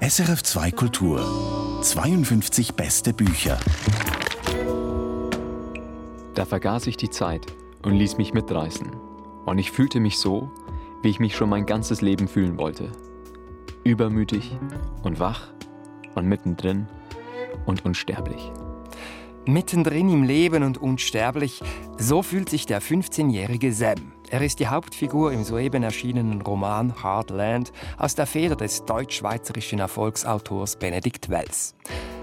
SRF 2 Kultur 52 beste Bücher. Da vergaß ich die Zeit und ließ mich mitreißen. Und ich fühlte mich so, wie ich mich schon mein ganzes Leben fühlen wollte. Übermütig und wach und mittendrin und unsterblich. Mittendrin im Leben und unsterblich, so fühlt sich der 15-jährige Sam. Er ist die Hauptfigur im soeben erschienenen Roman Hardland aus der Feder des deutsch-schweizerischen Erfolgsautors Benedikt Wells.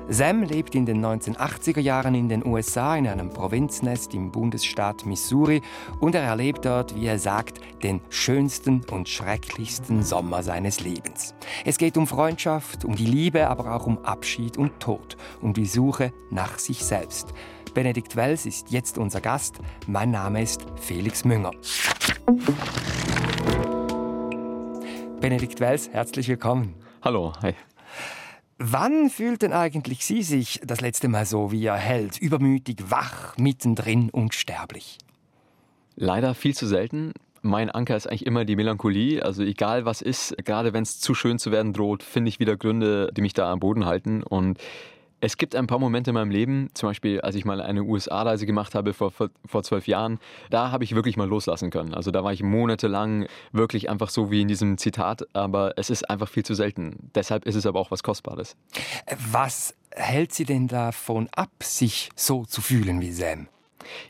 Sam lebt in den 1980er Jahren in den USA in einem Provinznest im Bundesstaat Missouri und er erlebt dort, wie er sagt, den schönsten und schrecklichsten Sommer seines Lebens. Es geht um Freundschaft, um die Liebe, aber auch um Abschied und Tod, um die Suche nach sich selbst. Benedikt Wells ist jetzt unser Gast. Mein Name ist Felix Münger. Benedikt Wells, herzlich willkommen. Hallo, hi. Wann fühlten eigentlich Sie sich das letzte Mal so wie Ihr Held, übermütig, wach, mittendrin unsterblich? Leider viel zu selten. Mein Anker ist eigentlich immer die Melancholie. Also egal was ist, gerade wenn es zu schön zu werden droht, finde ich wieder Gründe, die mich da am Boden halten. Und es gibt ein paar Momente in meinem Leben, zum Beispiel als ich mal eine USA-Reise gemacht habe vor, vor, vor zwölf Jahren, da habe ich wirklich mal loslassen können. Also da war ich monatelang wirklich einfach so wie in diesem Zitat, aber es ist einfach viel zu selten. Deshalb ist es aber auch was Kostbares. Was hält Sie denn davon ab, sich so zu fühlen wie Sam?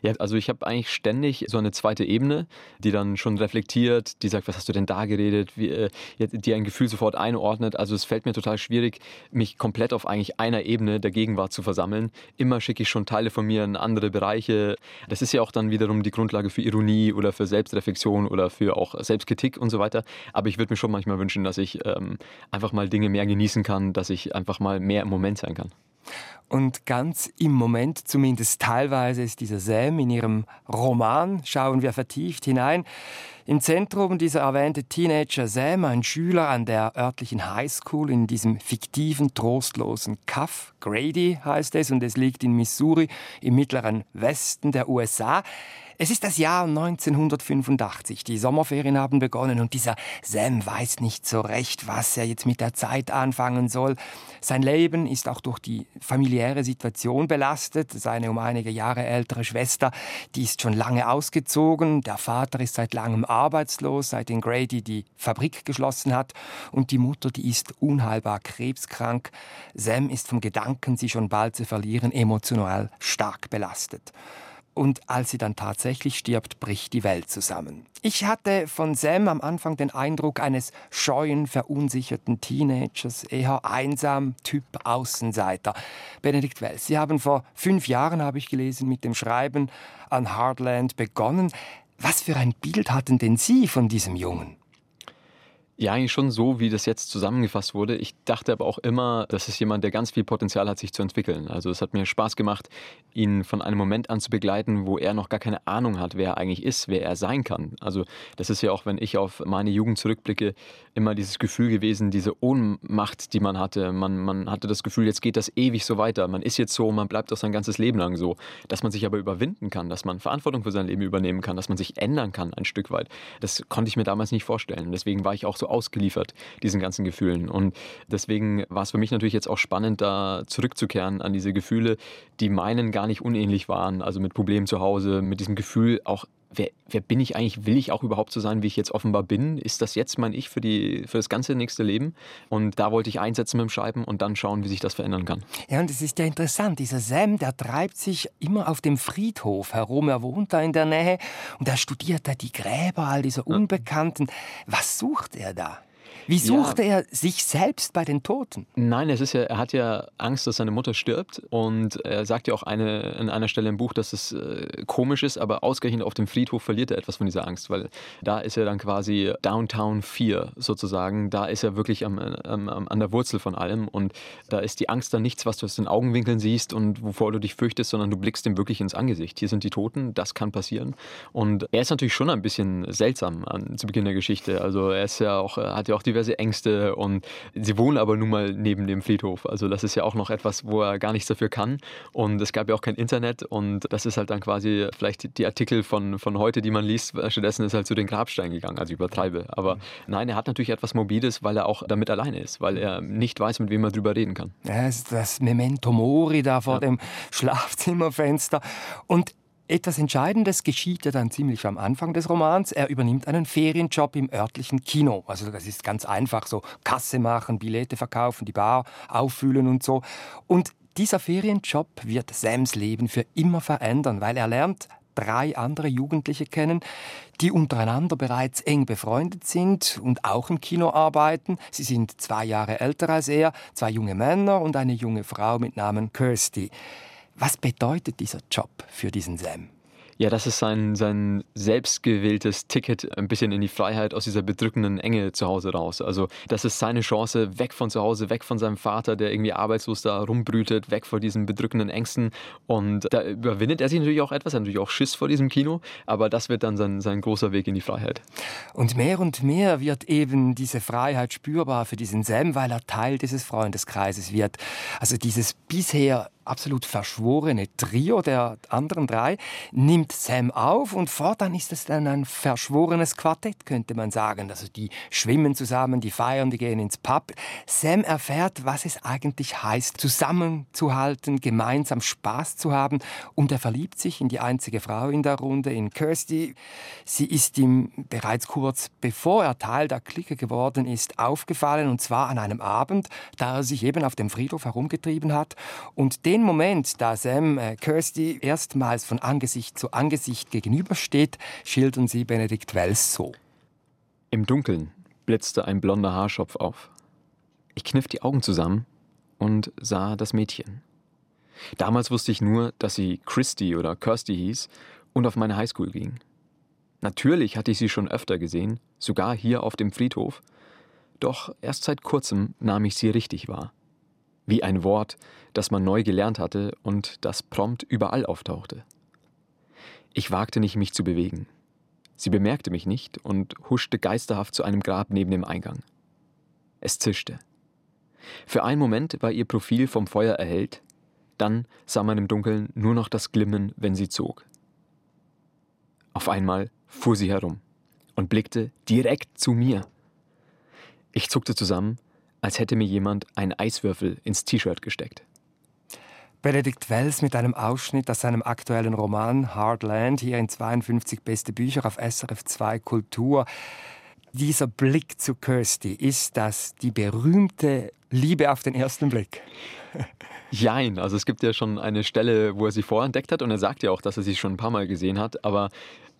Ja, also ich habe eigentlich ständig so eine zweite Ebene, die dann schon reflektiert, die sagt, was hast du denn da geredet, wie, äh, die ein Gefühl sofort einordnet. Also es fällt mir total schwierig, mich komplett auf eigentlich einer Ebene der Gegenwart zu versammeln. Immer schicke ich schon Teile von mir in andere Bereiche. Das ist ja auch dann wiederum die Grundlage für Ironie oder für Selbstreflexion oder für auch Selbstkritik und so weiter. Aber ich würde mir schon manchmal wünschen, dass ich ähm, einfach mal Dinge mehr genießen kann, dass ich einfach mal mehr im Moment sein kann. Und ganz im Moment, zumindest teilweise, ist dieser Sam in ihrem Roman, schauen wir vertieft hinein. Im Zentrum dieser erwähnte Teenager Sam, ein Schüler an der örtlichen Highschool in diesem fiktiven, trostlosen Kaff. Grady heißt es und es liegt in Missouri im mittleren Westen der USA. Es ist das Jahr 1985. Die Sommerferien haben begonnen und dieser Sam weiß nicht so recht, was er jetzt mit der Zeit anfangen soll. Sein Leben ist auch durch die familiäre Situation belastet. Seine um einige Jahre ältere Schwester, die ist schon lange ausgezogen. Der Vater ist seit langem arbeitslos, seitdem Grady die Fabrik geschlossen hat. Und die Mutter, die ist unheilbar krebskrank. Sam ist vom Gedanken, sie schon bald zu verlieren, emotional stark belastet und als sie dann tatsächlich stirbt, bricht die Welt zusammen. Ich hatte von Sam am Anfang den Eindruck eines scheuen, verunsicherten Teenagers, eher einsam, Typ Außenseiter. Benedikt Wells, Sie haben vor fünf Jahren, habe ich gelesen, mit dem Schreiben an Hardland begonnen. Was für ein Bild hatten denn Sie von diesem Jungen? Ja, eigentlich schon so, wie das jetzt zusammengefasst wurde. Ich dachte aber auch immer, das ist jemand, der ganz viel Potenzial hat, sich zu entwickeln. Also es hat mir Spaß gemacht, ihn von einem Moment an zu begleiten, wo er noch gar keine Ahnung hat, wer er eigentlich ist, wer er sein kann. Also das ist ja auch, wenn ich auf meine Jugend zurückblicke, immer dieses Gefühl gewesen, diese Ohnmacht, die man hatte. Man, man hatte das Gefühl, jetzt geht das ewig so weiter. Man ist jetzt so, man bleibt auch sein ganzes Leben lang so. Dass man sich aber überwinden kann, dass man Verantwortung für sein Leben übernehmen kann, dass man sich ändern kann ein Stück weit. Das konnte ich mir damals nicht vorstellen. Deswegen war ich auch so ausgeliefert diesen ganzen Gefühlen. Und deswegen war es für mich natürlich jetzt auch spannend, da zurückzukehren an diese Gefühle, die meinen gar nicht unähnlich waren. Also mit Problemen zu Hause, mit diesem Gefühl auch Wer, wer, bin ich eigentlich? Will ich auch überhaupt so sein, wie ich jetzt offenbar bin? Ist das jetzt mein Ich für, die, für das ganze nächste Leben? Und da wollte ich einsetzen mit dem Schreiben und dann schauen, wie sich das verändern kann. Ja, und es ist ja interessant. Dieser Sam, der treibt sich immer auf dem Friedhof herum. Er wohnt da in der Nähe und er studiert da die Gräber all dieser Unbekannten. Was sucht er da? Wie suchte ja. er sich selbst bei den Toten? Nein, es ist ja, er hat ja Angst, dass seine Mutter stirbt und er sagt ja auch eine, an einer Stelle im Buch, dass es äh, komisch ist, aber ausgerechnet auf dem Friedhof verliert er etwas von dieser Angst, weil da ist er dann quasi Downtown 4 sozusagen. Da ist er wirklich am, am, an der Wurzel von allem und da ist die Angst dann nichts, was du aus den Augenwinkeln siehst und wovor du dich fürchtest, sondern du blickst ihm wirklich ins Angesicht. Hier sind die Toten, das kann passieren. Und er ist natürlich schon ein bisschen seltsam an, zu Beginn der Geschichte. Also er ist ja auch, hat ja auch die diverse Ängste und sie wohnen aber nun mal neben dem Friedhof. Also das ist ja auch noch etwas, wo er gar nichts dafür kann. Und es gab ja auch kein Internet und das ist halt dann quasi vielleicht die Artikel von, von heute, die man liest. Stattdessen ist er halt zu den Grabsteinen gegangen, also übertreibe. Aber nein, er hat natürlich etwas Mobiles, weil er auch damit alleine ist, weil er nicht weiß, mit wem er drüber reden kann. Ja, das Memento Mori da vor ja. dem Schlafzimmerfenster. Und etwas Entscheidendes geschieht ja dann ziemlich am Anfang des Romans. Er übernimmt einen Ferienjob im örtlichen Kino. Also das ist ganz einfach so Kasse machen, Billette verkaufen, die Bar auffüllen und so. Und dieser Ferienjob wird Sams Leben für immer verändern, weil er lernt drei andere Jugendliche kennen, die untereinander bereits eng befreundet sind und auch im Kino arbeiten. Sie sind zwei Jahre älter als er, zwei junge Männer und eine junge Frau mit Namen Kirsty. Was bedeutet dieser Job für diesen Sam? Ja, das ist sein, sein selbstgewähltes Ticket ein bisschen in die Freiheit aus dieser bedrückenden Enge zu Hause raus. Also das ist seine Chance, weg von zu Hause, weg von seinem Vater, der irgendwie arbeitslos da rumbrütet, weg von diesen bedrückenden Ängsten. Und da überwindet er sich natürlich auch etwas, er hat natürlich auch Schiss vor diesem Kino, aber das wird dann sein, sein großer Weg in die Freiheit. Und mehr und mehr wird eben diese Freiheit spürbar für diesen Sam, weil er Teil dieses Freundeskreises wird. Also dieses bisher absolut verschworene Trio der anderen drei nimmt Sam auf und fortan ist es dann ein verschworenes Quartett, könnte man sagen. Also die schwimmen zusammen, die feiern, die gehen ins Pub. Sam erfährt, was es eigentlich heißt, zusammenzuhalten, gemeinsam Spaß zu haben und er verliebt sich in die einzige Frau in der Runde, in Kirsty. Sie ist ihm bereits kurz bevor er Teil der Clique geworden ist, aufgefallen und zwar an einem Abend, da er sich eben auf dem Friedhof herumgetrieben hat und den Moment, da Sam äh, Kirsty erstmals von Angesicht zu Angesicht gegenübersteht, schildern sie Benedikt Wells so. Im Dunkeln blitzte ein blonder Haarschopf auf. Ich kniff die Augen zusammen und sah das Mädchen. Damals wusste ich nur, dass sie Christy oder Kirsty hieß und auf meine Highschool ging. Natürlich hatte ich sie schon öfter gesehen, sogar hier auf dem Friedhof, doch erst seit kurzem nahm ich sie richtig wahr wie ein Wort, das man neu gelernt hatte und das prompt überall auftauchte. Ich wagte nicht, mich zu bewegen. Sie bemerkte mich nicht und huschte geisterhaft zu einem Grab neben dem Eingang. Es zischte. Für einen Moment war ihr Profil vom Feuer erhellt, dann sah man im Dunkeln nur noch das Glimmen, wenn sie zog. Auf einmal fuhr sie herum und blickte direkt zu mir. Ich zuckte zusammen als hätte mir jemand einen Eiswürfel ins T-Shirt gesteckt. Benedikt Wells mit einem Ausschnitt aus seinem aktuellen Roman Hard Land, hier in 52 beste Bücher auf SRF 2 Kultur. Dieser Blick zu Kirsty, ist das die berühmte Liebe auf den ersten Blick? Jein, also es gibt ja schon eine Stelle, wo er sie vorentdeckt hat und er sagt ja auch, dass er sie schon ein paar Mal gesehen hat, aber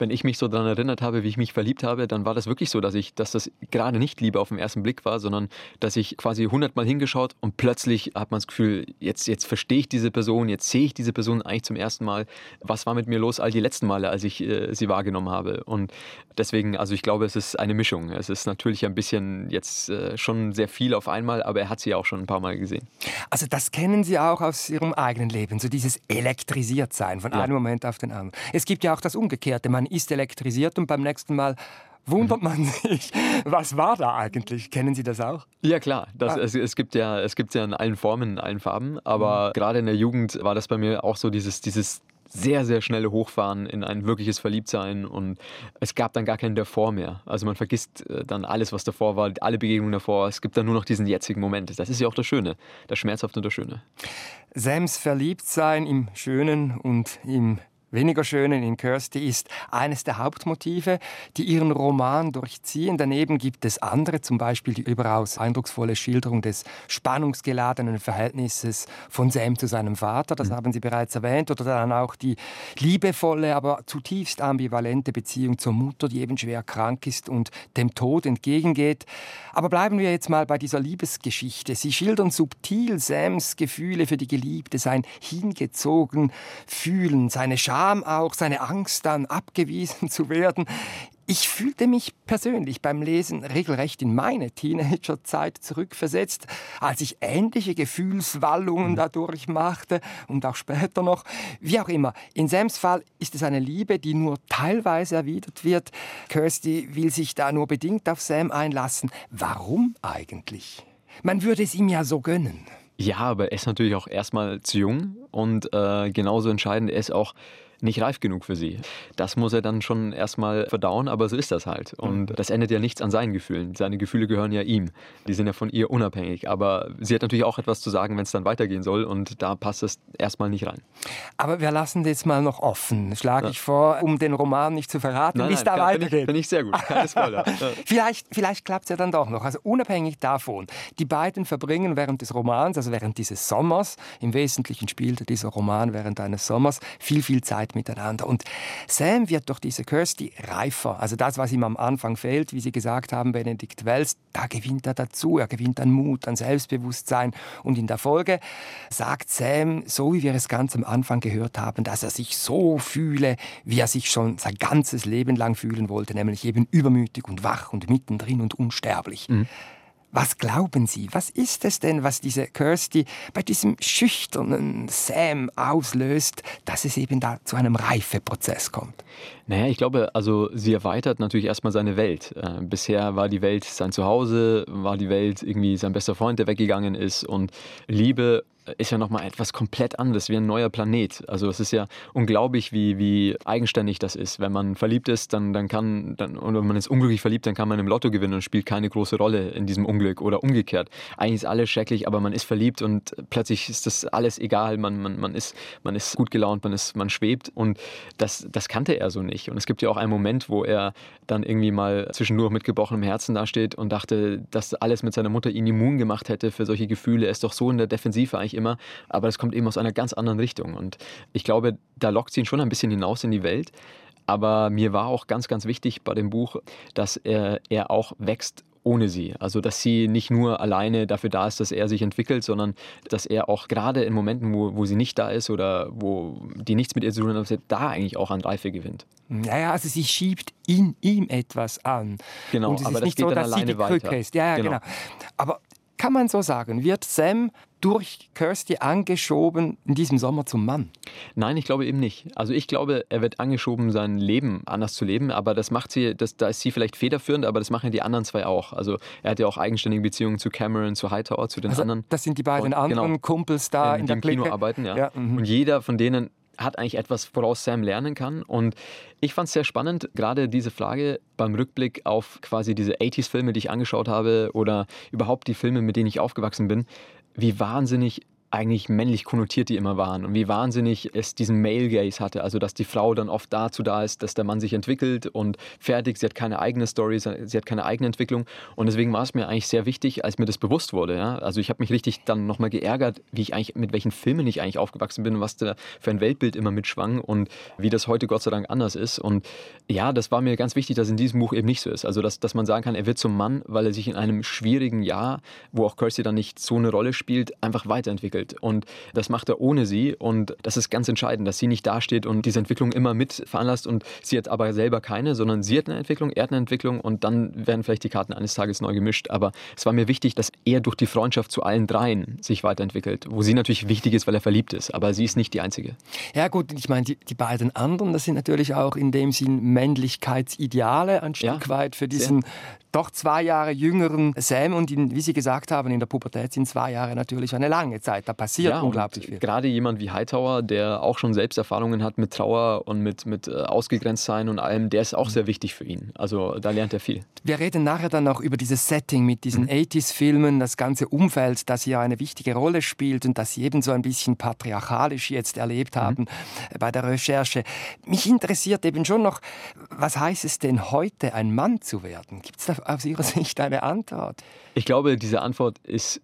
wenn ich mich so daran erinnert habe, wie ich mich verliebt habe, dann war das wirklich so, dass ich, dass das gerade nicht Liebe auf den ersten Blick war, sondern dass ich quasi hundertmal hingeschaut und plötzlich hat man das Gefühl, jetzt, jetzt verstehe ich diese Person, jetzt sehe ich diese Person eigentlich zum ersten Mal. Was war mit mir los all die letzten Male, als ich äh, sie wahrgenommen habe? Und deswegen, also ich glaube, es ist eine Mischung. Es ist natürlich ein bisschen jetzt äh, schon sehr viel auf einmal, aber er hat sie auch schon ein paar Mal gesehen. Also das kennen Sie auch aus Ihrem eigenen Leben, so dieses elektrisiert sein von ja. einem Moment auf den anderen. Es gibt ja auch das Umgekehrte. Man ist elektrisiert und beim nächsten Mal wundert man sich, was war da eigentlich? Kennen Sie das auch? Ja klar, das, ah. es, es, gibt ja, es gibt ja in allen Formen, in allen Farben, aber mhm. gerade in der Jugend war das bei mir auch so dieses, dieses sehr, sehr schnelle Hochfahren in ein wirkliches Verliebtsein und es gab dann gar keinen davor mehr. Also man vergisst äh, dann alles, was davor war, alle Begegnungen davor. Es gibt dann nur noch diesen jetzigen Moment. Das ist ja auch das Schöne, das Schmerzhafte und das Schöne. Sams Verliebtsein im Schönen und im weniger schönen in Kirsty ist eines der Hauptmotive, die ihren Roman durchziehen. Daneben gibt es andere, zum Beispiel die überaus eindrucksvolle Schilderung des spannungsgeladenen Verhältnisses von Sam zu seinem Vater, das mhm. haben Sie bereits erwähnt, oder dann auch die liebevolle, aber zutiefst ambivalente Beziehung zur Mutter, die eben schwer krank ist und dem Tod entgegengeht. Aber bleiben wir jetzt mal bei dieser Liebesgeschichte. Sie schildern subtil Sams Gefühle für die Geliebte, sein hingezogen Fühlen, seine Scham auch, seine Angst dann abgewiesen zu werden. Ich fühlte mich persönlich beim Lesen regelrecht in meine Teenagerzeit zurückversetzt, als ich ähnliche Gefühlswallungen mhm. dadurch machte und auch später noch. Wie auch immer, in Sams Fall ist es eine Liebe, die nur teilweise erwidert wird. Kirsty will sich da nur bedingt auf Sam einlassen. Warum eigentlich? Man würde es ihm ja so gönnen. Ja, aber er ist natürlich auch erstmal zu jung und äh, genauso entscheidend, er ist auch nicht reif genug für sie. Das muss er dann schon erstmal verdauen, aber so ist das halt. Und das ändert ja nichts an seinen Gefühlen. Seine Gefühle gehören ja ihm. Die sind ja von ihr unabhängig. Aber sie hat natürlich auch etwas zu sagen, wenn es dann weitergehen soll. Und da passt es erstmal nicht rein. Aber wir lassen das mal noch offen. Schlage ja. ich vor, um den Roman nicht zu verraten, wie es da weitergeht. Finde ich, sehr gut. Keine Spoiler. vielleicht vielleicht klappt es ja dann doch noch. Also unabhängig davon. Die beiden verbringen während des Romans, also während dieses Sommers, im Wesentlichen spielte dieser Roman während eines Sommers, viel, viel Zeit Zeit miteinander. Und Sam wird durch diese Kirsty reifer. Also das, was ihm am Anfang fehlt, wie Sie gesagt haben, Benedikt Wells, da gewinnt er dazu. Er gewinnt an Mut, an Selbstbewusstsein. Und in der Folge sagt Sam, so wie wir es ganz am Anfang gehört haben, dass er sich so fühle, wie er sich schon sein ganzes Leben lang fühlen wollte, nämlich eben übermütig und wach und mittendrin und unsterblich. Mhm. Was glauben Sie, was ist es denn, was diese Kirsty bei diesem schüchternen Sam auslöst, dass es eben da zu einem Reifeprozess kommt? Naja, ich glaube, also sie erweitert natürlich erstmal seine Welt. Äh, bisher war die Welt sein Zuhause, war die Welt irgendwie sein bester Freund, der weggegangen ist und Liebe ist ja nochmal etwas komplett anderes, wie ein neuer Planet. Also es ist ja unglaublich, wie, wie eigenständig das ist. Wenn man verliebt ist, dann, dann kann, dann, oder wenn man ist unglücklich verliebt, dann kann man im Lotto gewinnen und spielt keine große Rolle in diesem Unglück oder umgekehrt. Eigentlich ist alles schrecklich, aber man ist verliebt und plötzlich ist das alles egal. Man, man, man, ist, man ist gut gelaunt, man, ist, man schwebt und das, das kannte er so nicht. Und es gibt ja auch einen Moment, wo er dann irgendwie mal zwischendurch mit gebrochenem Herzen dasteht und dachte, dass alles mit seiner Mutter ihn immun gemacht hätte für solche Gefühle. Er ist doch so in der Defensive eigentlich immer, aber das kommt eben aus einer ganz anderen Richtung. Und ich glaube, da lockt sie ihn schon ein bisschen hinaus in die Welt. Aber mir war auch ganz, ganz wichtig bei dem Buch, dass er, er auch wächst ohne sie. Also, dass sie nicht nur alleine dafür da ist, dass er sich entwickelt, sondern dass er auch gerade in Momenten, wo, wo sie nicht da ist oder wo die nichts mit ihr zu tun haben, da eigentlich auch an Reife gewinnt. Naja, also sie schiebt in ihm etwas an. Genau, Und es aber ist nicht so, dass sie die Krücke ist. Ja, ja, genau. genau. Aber kann man so sagen, wird Sam durch Kirsty angeschoben in diesem Sommer zum Mann? Nein, ich glaube eben nicht. Also ich glaube, er wird angeschoben, sein Leben anders zu leben, aber das macht sie, das, da ist sie vielleicht federführend, aber das machen die anderen zwei auch. Also er hat ja auch eigenständige Beziehungen zu Cameron, zu Hightower, zu den also anderen. Das sind die beiden und, anderen genau, Kumpels da in, in der im Clique. Kino arbeiten, ja. ja mhm. und jeder von denen hat eigentlich etwas, woraus Sam lernen kann. Und ich fand es sehr spannend, gerade diese Frage beim Rückblick auf quasi diese 80s-Filme, die ich angeschaut habe oder überhaupt die Filme, mit denen ich aufgewachsen bin, wie wahnsinnig eigentlich männlich konnotiert die immer waren und wie wahnsinnig es diesen Male Gaze hatte, also dass die Frau dann oft dazu da ist, dass der Mann sich entwickelt und fertig, sie hat keine eigene Story, sie hat keine eigene Entwicklung und deswegen war es mir eigentlich sehr wichtig, als mir das bewusst wurde. Ja? Also ich habe mich richtig dann nochmal geärgert, wie ich eigentlich, mit welchen Filmen ich eigentlich aufgewachsen bin und was da für ein Weltbild immer mitschwang und wie das heute Gott sei Dank anders ist und ja, das war mir ganz wichtig, dass in diesem Buch eben nicht so ist. Also dass, dass man sagen kann, er wird zum Mann, weil er sich in einem schwierigen Jahr, wo auch Kirsty dann nicht so eine Rolle spielt, einfach weiterentwickelt entwickelt. Und das macht er ohne sie. Und das ist ganz entscheidend, dass sie nicht dasteht und diese Entwicklung immer mit veranlasst. Und sie hat aber selber keine, sondern sie hat eine Entwicklung, er hat eine Entwicklung und dann werden vielleicht die Karten eines Tages neu gemischt. Aber es war mir wichtig, dass er durch die Freundschaft zu allen dreien sich weiterentwickelt. Wo sie natürlich wichtig ist, weil er verliebt ist. Aber sie ist nicht die Einzige. Ja, gut, ich meine, die, die beiden anderen, das sind natürlich auch in dem Sinn Männlichkeitsideale ein Stück ja, weit für diesen sehr doch zwei Jahre jüngeren Sam und in, wie Sie gesagt haben, in der Pubertät sind zwei Jahre natürlich eine lange Zeit. Da passiert ja, unglaublich viel. Gerade jemand wie Hightower, der auch schon Selbsterfahrungen hat mit Trauer und mit, mit äh, Ausgegrenztsein und allem, der ist auch mhm. sehr wichtig für ihn. Also da lernt er viel. Wir reden nachher dann auch über dieses Setting mit diesen mhm. 80s-Filmen, das ganze Umfeld, das hier eine wichtige Rolle spielt und das Sie ebenso ein bisschen patriarchalisch jetzt erlebt mhm. haben mhm. bei der Recherche. Mich interessiert eben schon noch, was heißt es denn heute, ein Mann zu werden? Gibt es da aus Ihrer Sicht eine Antwort? Ich glaube, diese Antwort ist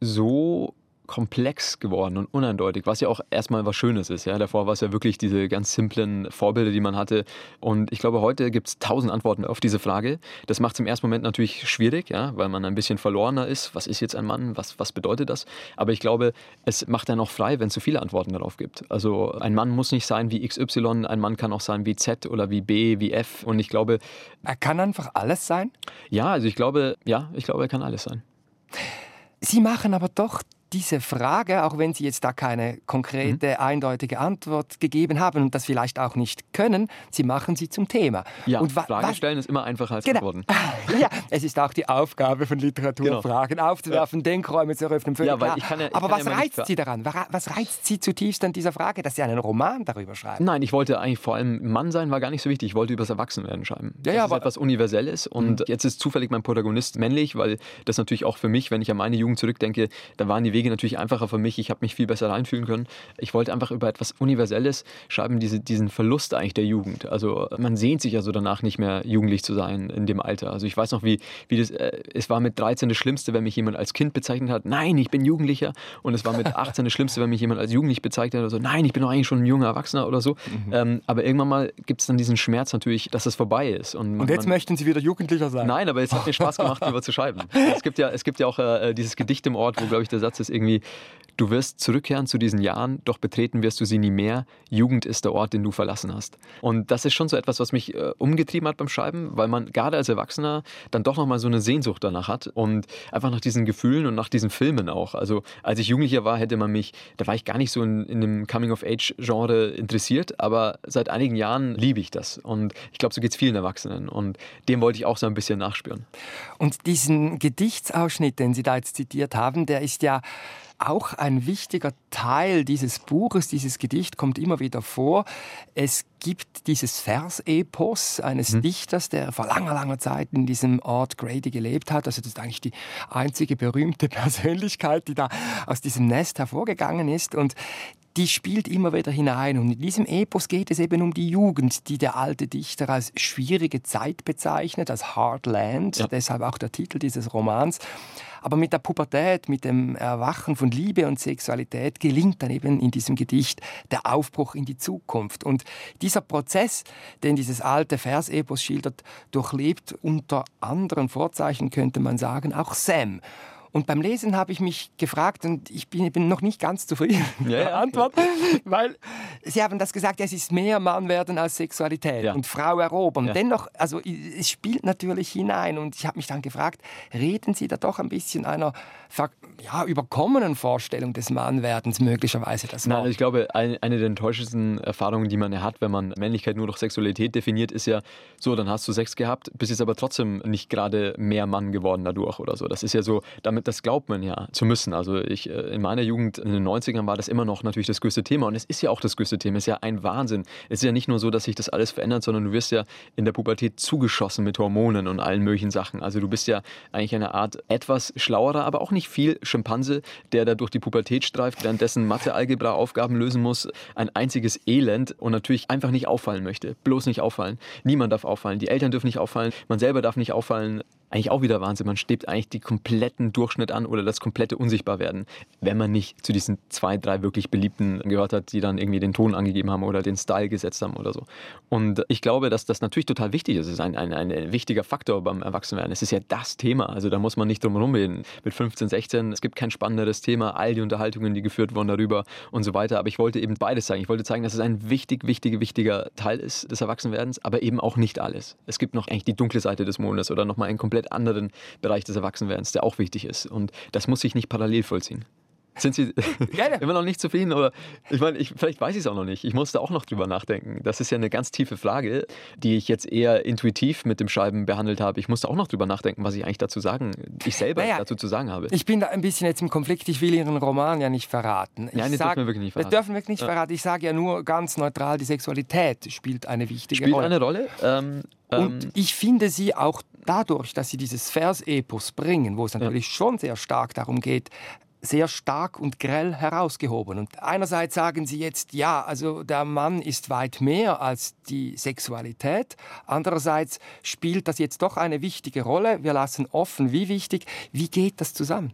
so komplex geworden und uneindeutig, was ja auch erstmal was Schönes ist. Ja? Davor war es ja wirklich diese ganz simplen Vorbilder, die man hatte. Und ich glaube, heute gibt es tausend Antworten auf diese Frage. Das macht es im ersten Moment natürlich schwierig, ja? weil man ein bisschen verlorener ist. Was ist jetzt ein Mann? Was, was bedeutet das? Aber ich glaube, es macht dann auch frei, wenn es so viele Antworten darauf gibt. Also ein Mann muss nicht sein wie XY, ein Mann kann auch sein wie Z oder wie B, wie F. Und ich glaube. Er kann einfach alles sein? Ja, also ich glaube, ja, ich glaube, er kann alles sein. Sie machen aber doch diese Frage, auch wenn Sie jetzt da keine konkrete, mhm. eindeutige Antwort gegeben haben und das vielleicht auch nicht können, Sie machen sie zum Thema. Ja, und Fragen stellen ist immer einfacher als genau. Antworten. ja, es ist auch die Aufgabe von Literatur, genau. Fragen aufzuwerfen, ja. Denkräume zu eröffnen. Ja, ja, Aber was reizt Sie daran? Was reizt Sie zutiefst an dieser Frage, dass Sie einen Roman darüber schreiben? Nein, ich wollte eigentlich vor allem Mann sein, war gar nicht so wichtig. Ich wollte über das Erwachsenwerden schreiben. Ja, ja, das ist etwas Universelles und mhm. jetzt ist zufällig mein Protagonist männlich, weil das natürlich auch für mich, wenn ich an meine Jugend zurückdenke, da waren die Wege natürlich einfacher für mich. Ich habe mich viel besser reinfühlen können. Ich wollte einfach über etwas Universelles schreiben, diese, diesen Verlust eigentlich der Jugend. Also man sehnt sich ja so danach nicht mehr jugendlich zu sein in dem Alter. Also ich weiß noch, wie, wie das, äh, es war mit 13 das Schlimmste, wenn mich jemand als Kind bezeichnet hat, nein, ich bin Jugendlicher. Und es war mit 18 das Schlimmste, wenn mich jemand als jugendlich bezeichnet hat oder so, nein, ich bin doch eigentlich schon ein junger Erwachsener oder so. Mhm. Ähm, aber irgendwann mal gibt es dann diesen Schmerz natürlich, dass es vorbei ist. Und, man, und jetzt man, möchten Sie wieder Jugendlicher sein? Nein, aber es hat mir Spaß gemacht, darüber zu schreiben. Es gibt ja, es gibt ja auch äh, dieses Gedicht im Ort, wo, glaube ich, der Satz ist irgendwie, Du wirst zurückkehren zu diesen Jahren, doch betreten wirst du sie nie mehr. Jugend ist der Ort, den du verlassen hast. Und das ist schon so etwas, was mich äh, umgetrieben hat beim Schreiben, weil man gerade als Erwachsener dann doch nochmal so eine Sehnsucht danach hat und einfach nach diesen Gefühlen und nach diesen Filmen auch. Also als ich Jugendlicher war, hätte man mich, da war ich gar nicht so in, in dem Coming-of-Age-Genre interessiert, aber seit einigen Jahren liebe ich das. Und ich glaube, so geht es vielen Erwachsenen. Und dem wollte ich auch so ein bisschen nachspüren. Und diesen Gedichtsausschnitt, den Sie da jetzt zitiert haben, der ist ja auch ein wichtiger Teil dieses Buches, dieses Gedicht kommt immer wieder vor. Es gibt dieses Versepos eines mhm. Dichters, der vor langer, langer Zeit in diesem Ort Grady gelebt hat. Also das ist eigentlich die einzige berühmte Persönlichkeit, die da aus diesem Nest hervorgegangen ist. Und die spielt immer wieder hinein. Und in diesem Epos geht es eben um die Jugend, die der alte Dichter als schwierige Zeit bezeichnet, als Hard Land, ja. deshalb auch der Titel dieses Romans. Aber mit der Pubertät, mit dem Erwachen von Liebe und Sexualität gelingt dann eben in diesem Gedicht der Aufbruch in die Zukunft. Und dieser Prozess, den dieses alte Versepos schildert, durchlebt unter anderen Vorzeichen, könnte man sagen, auch Sam. Und beim Lesen habe ich mich gefragt, und ich bin, bin noch nicht ganz zufrieden mit ja, der Antwort, weil Sie haben das gesagt, es ist mehr Mann werden als Sexualität ja. und Frau erobern. Ja. Dennoch, also es spielt natürlich hinein. Und ich habe mich dann gefragt, reden Sie da doch ein bisschen einer ja, überkommenen Vorstellung des Mannwerdens möglicherweise das Nein, also ich glaube, eine, eine der enttäuschendsten Erfahrungen, die man ja hat, wenn man Männlichkeit nur durch Sexualität definiert, ist ja so, dann hast du Sex gehabt, bist jetzt aber trotzdem nicht gerade mehr Mann geworden dadurch oder so. Das ist ja so, damit das glaubt man ja zu müssen. Also ich äh, in meiner Jugend in den 90ern war das immer noch natürlich das größte Thema und es ist ja auch das größte Thema. Es ist ja ein Wahnsinn. Es ist ja nicht nur so, dass sich das alles verändert, sondern du wirst ja in der Pubertät zugeschossen mit Hormonen und allen möglichen Sachen. Also du bist ja eigentlich eine Art etwas schlauerer, aber auch nicht viel Schimpanse, der da durch die Pubertät streift, währenddessen Mathe-Algebra-Aufgaben lösen muss. Ein einziges Elend und natürlich einfach nicht auffallen möchte. Bloß nicht auffallen. Niemand darf auffallen. Die Eltern dürfen nicht auffallen. Man selber darf nicht auffallen eigentlich auch wieder Wahnsinn. Man stebt eigentlich die kompletten Durchschnitt an oder das komplette Unsichtbarwerden, wenn man nicht zu diesen zwei, drei wirklich beliebten gehört hat, die dann irgendwie den Ton angegeben haben oder den Style gesetzt haben oder so. Und ich glaube, dass das natürlich total wichtig ist. Es ist ein, ein, ein wichtiger Faktor beim Erwachsenwerden. Es ist ja das Thema. Also da muss man nicht drum herum reden. Mit 15, 16, es gibt kein spannenderes Thema. All die Unterhaltungen, die geführt wurden darüber und so weiter. Aber ich wollte eben beides zeigen. Ich wollte zeigen, dass es ein wichtig, wichtiger, wichtiger Teil ist des Erwachsenwerdens, aber eben auch nicht alles. Es gibt noch eigentlich die dunkle Seite des Mondes oder nochmal ein komplett komplett anderen Bereich des Erwachsenwerdens, der auch wichtig ist. Und das muss sich nicht parallel vollziehen. Sind Sie immer noch nicht zufrieden? Oder ich meine, ich, vielleicht weiß ich es auch noch nicht. Ich musste auch noch drüber nachdenken. Das ist ja eine ganz tiefe Frage, die ich jetzt eher intuitiv mit dem Schreiben behandelt habe. Ich musste auch noch drüber nachdenken, was ich eigentlich dazu sagen, ich selber naja, dazu zu sagen habe. Ich bin da ein bisschen jetzt im Konflikt. Ich will Ihren Roman ja nicht verraten. Ich Nein, das sag, dürfen wir wirklich nicht verraten. Das dürfen wir wirklich nicht verraten. Ich sage ja nur ganz neutral, die Sexualität spielt eine wichtige spielt Rolle. Spielt eine Rolle. Ähm, und ähm, ich finde sie auch dadurch, dass sie dieses Versepos bringen, wo es natürlich ja. schon sehr stark darum geht, sehr stark und grell herausgehoben. Und einerseits sagen sie jetzt, ja, also der Mann ist weit mehr als die Sexualität. Andererseits spielt das jetzt doch eine wichtige Rolle. Wir lassen offen, wie wichtig. Wie geht das zusammen?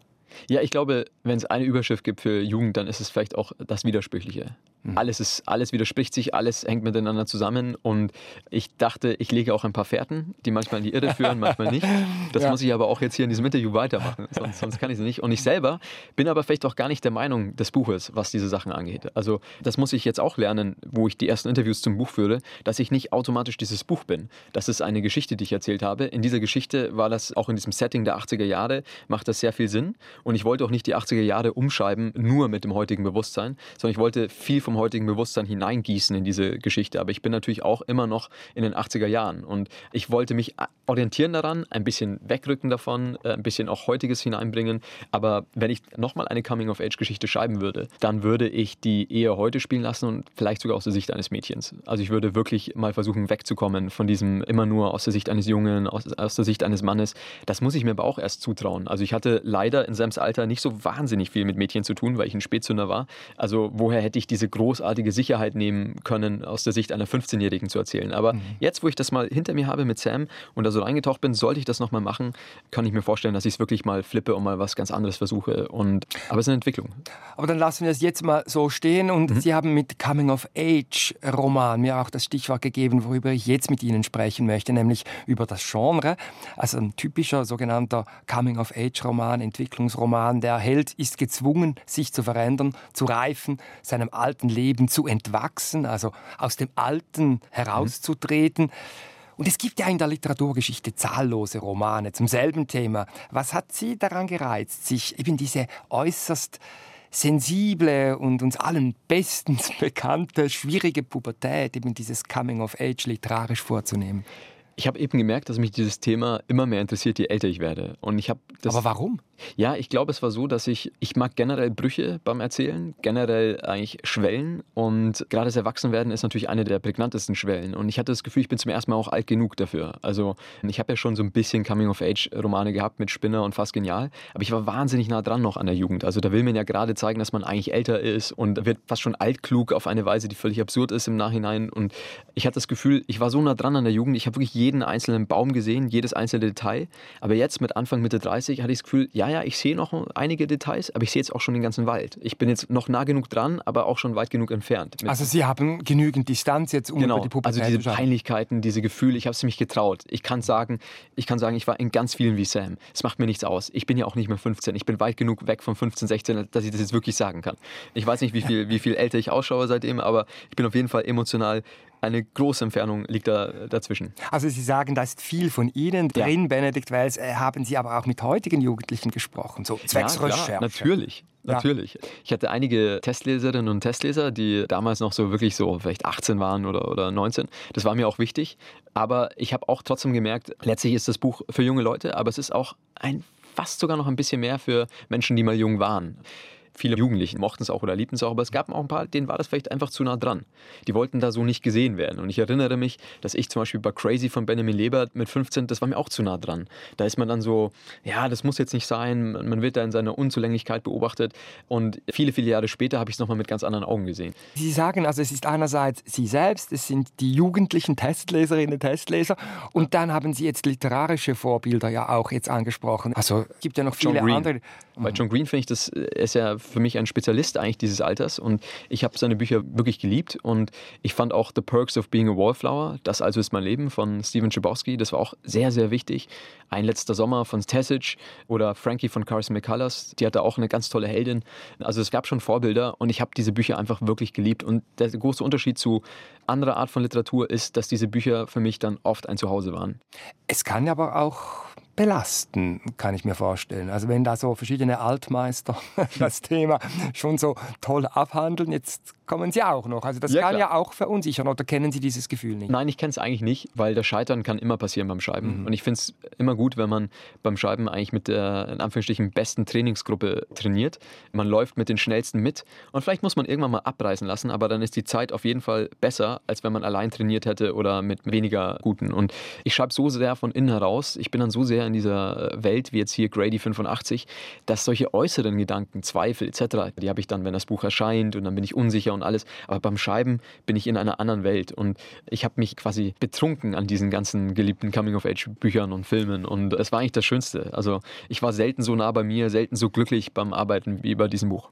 Ja, ich glaube, wenn es eine Überschrift gibt für Jugend, dann ist es vielleicht auch das Widersprüchliche. Mhm. Alles, ist, alles widerspricht sich, alles hängt miteinander zusammen. Und ich dachte, ich lege auch ein paar Fährten, die manchmal in die Irre führen, manchmal nicht. Das ja. muss ich aber auch jetzt hier in diesem Interview weitermachen, sonst, sonst kann ich es nicht. Und ich selber bin aber vielleicht auch gar nicht der Meinung des Buches, was diese Sachen angeht. Also das muss ich jetzt auch lernen, wo ich die ersten Interviews zum Buch führe, dass ich nicht automatisch dieses Buch bin. Das ist eine Geschichte, die ich erzählt habe. In dieser Geschichte war das auch in diesem Setting der 80er Jahre, macht das sehr viel Sinn. Und ich wollte auch nicht die 80er Jahre umschreiben, nur mit dem heutigen Bewusstsein, sondern ich wollte viel vom heutigen Bewusstsein hineingießen in diese Geschichte. Aber ich bin natürlich auch immer noch in den 80er Jahren. Und ich wollte mich orientieren daran, ein bisschen wegrücken davon, äh, ein bisschen auch heutiges hineinbringen. Aber wenn ich nochmal eine Coming-of-Age-Geschichte schreiben würde, dann würde ich die Ehe heute spielen lassen und vielleicht sogar aus der Sicht eines Mädchens. Also ich würde wirklich mal versuchen, wegzukommen von diesem immer nur aus der Sicht eines Jungen, aus, aus der Sicht eines Mannes. Das muss ich mir aber auch erst zutrauen. Also ich hatte leider in Sams Alter nicht so wahnsinnig viel mit Mädchen zu tun, weil ich ein Spätzünder war. Also woher hätte ich diese großartige Sicherheit nehmen können, aus der Sicht einer 15-Jährigen zu erzählen. Aber mhm. jetzt, wo ich das mal hinter mir habe mit Sam und da so reingetaucht bin, sollte ich das nochmal machen, kann ich mir vorstellen, dass ich es wirklich mal flippe und mal was ganz anderes versuche. Und, aber es ist eine Entwicklung. Aber dann lassen wir es jetzt mal so stehen und mhm. Sie haben mit Coming of Age Roman mir auch das Stichwort gegeben, worüber ich jetzt mit Ihnen sprechen möchte, nämlich über das Genre. Also ein typischer sogenannter Coming of Age Roman, Entwicklungsroman. Der Held ist gezwungen, sich zu verändern, zu reifen, seinem alten Leben zu entwachsen, also aus dem Alten herauszutreten. Und es gibt ja in der Literaturgeschichte zahllose Romane zum selben Thema. Was hat Sie daran gereizt, sich eben diese äußerst sensible und uns allen bestens bekannte schwierige Pubertät, eben dieses Coming of Age literarisch vorzunehmen? Ich habe eben gemerkt, dass mich dieses Thema immer mehr interessiert, je älter ich werde. Und ich habe Aber warum? Ja, ich glaube, es war so, dass ich, ich mag generell Brüche beim Erzählen, generell eigentlich Schwellen und gerade das Erwachsenwerden ist natürlich eine der prägnantesten Schwellen und ich hatte das Gefühl, ich bin zum ersten Mal auch alt genug dafür. Also ich habe ja schon so ein bisschen Coming-of-Age-Romane gehabt mit Spinner und fast genial, aber ich war wahnsinnig nah dran noch an der Jugend. Also da will man ja gerade zeigen, dass man eigentlich älter ist und wird fast schon altklug auf eine Weise, die völlig absurd ist im Nachhinein und ich hatte das Gefühl, ich war so nah dran an der Jugend, ich habe wirklich jeden einzelnen Baum gesehen, jedes einzelne Detail, aber jetzt mit Anfang, Mitte 30 hatte ich das Gefühl, ja, ja, ich sehe noch einige Details, aber ich sehe jetzt auch schon den ganzen Wald. Ich bin jetzt noch nah genug dran, aber auch schon weit genug entfernt. Also Sie haben genügend Distanz jetzt, um genau, über die Pubertät Also diese Peinlichkeiten, diese Gefühle, ich habe es mich getraut. Ich kann sagen, ich kann sagen, ich war in ganz vielen wie Sam. Es macht mir nichts aus. Ich bin ja auch nicht mehr 15. Ich bin weit genug weg von 15, 16, dass ich das jetzt wirklich sagen kann. Ich weiß nicht, wie viel, wie viel älter ich ausschaue seitdem, aber ich bin auf jeden Fall emotional eine große Entfernung liegt da dazwischen. Also Sie sagen, da ist viel von Ihnen drin, ja. Benedikt Wells. Äh, haben Sie aber auch mit heutigen Jugendlichen gesprochen, so zwecks ja, Recherche? Natürlich. Natürlich. Ja. Ich hatte einige Testleserinnen und Testleser, die damals noch so wirklich so vielleicht 18 waren oder, oder 19. Das war mir auch wichtig. Aber ich habe auch trotzdem gemerkt, letztlich ist das Buch für junge Leute, aber es ist auch ein fast sogar noch ein bisschen mehr für Menschen, die mal jung waren. Viele Jugendlichen mochten es auch oder liebten es auch, aber es gab auch ein paar, denen war das vielleicht einfach zu nah dran. Die wollten da so nicht gesehen werden. Und ich erinnere mich, dass ich zum Beispiel bei Crazy von Benjamin Lebert mit 15, das war mir auch zu nah dran. Da ist man dann so, ja, das muss jetzt nicht sein, man wird da in seiner Unzulänglichkeit beobachtet. Und viele, viele Jahre später habe ich es nochmal mit ganz anderen Augen gesehen. Sie sagen also, es ist einerseits Sie selbst, es sind die jugendlichen Testleserinnen, Testleser und dann haben Sie jetzt literarische Vorbilder ja auch jetzt angesprochen. Also es gibt ja noch viele andere. Bei John Green finde ich, das ist ja für mich ein Spezialist eigentlich dieses Alters und ich habe seine Bücher wirklich geliebt und ich fand auch The Perks of Being a Wallflower, Das also ist mein Leben von Steven Chbosky, das war auch sehr, sehr wichtig. Ein letzter Sommer von Tessage oder Frankie von Carson McCullers, die hatte auch eine ganz tolle Heldin. Also es gab schon Vorbilder und ich habe diese Bücher einfach wirklich geliebt und der große Unterschied zu anderer Art von Literatur ist, dass diese Bücher für mich dann oft ein Zuhause waren. Es kann aber auch belasten, kann ich mir vorstellen. Also wenn da so verschiedene Altmeister das Thema schon so toll abhandeln, jetzt kommen Sie auch noch. Also das ja, kann klar. ja auch verunsichern oder kennen Sie dieses Gefühl nicht? Nein, ich kenne es eigentlich nicht, weil das Scheitern kann immer passieren beim Schreiben. Mhm. Und ich finde es immer gut, wenn man beim Schreiben eigentlich mit der in Anführungsstrichen besten Trainingsgruppe trainiert. Man läuft mit den schnellsten mit und vielleicht muss man irgendwann mal abreißen lassen, aber dann ist die Zeit auf jeden Fall besser, als wenn man allein trainiert hätte oder mit weniger guten. Und ich schreibe so sehr von innen heraus, ich bin dann so sehr in dieser äh, Welt, wie jetzt hier Grady 85, dass solche äußeren Gedanken, Zweifel etc., die habe ich dann, wenn das Buch erscheint und dann bin ich unsicher und alles. Aber beim Schreiben bin ich in einer anderen Welt und ich habe mich quasi betrunken an diesen ganzen geliebten Coming-of-Age-Büchern und Filmen und es war eigentlich das Schönste. Also ich war selten so nah bei mir, selten so glücklich beim Arbeiten wie bei diesem Buch.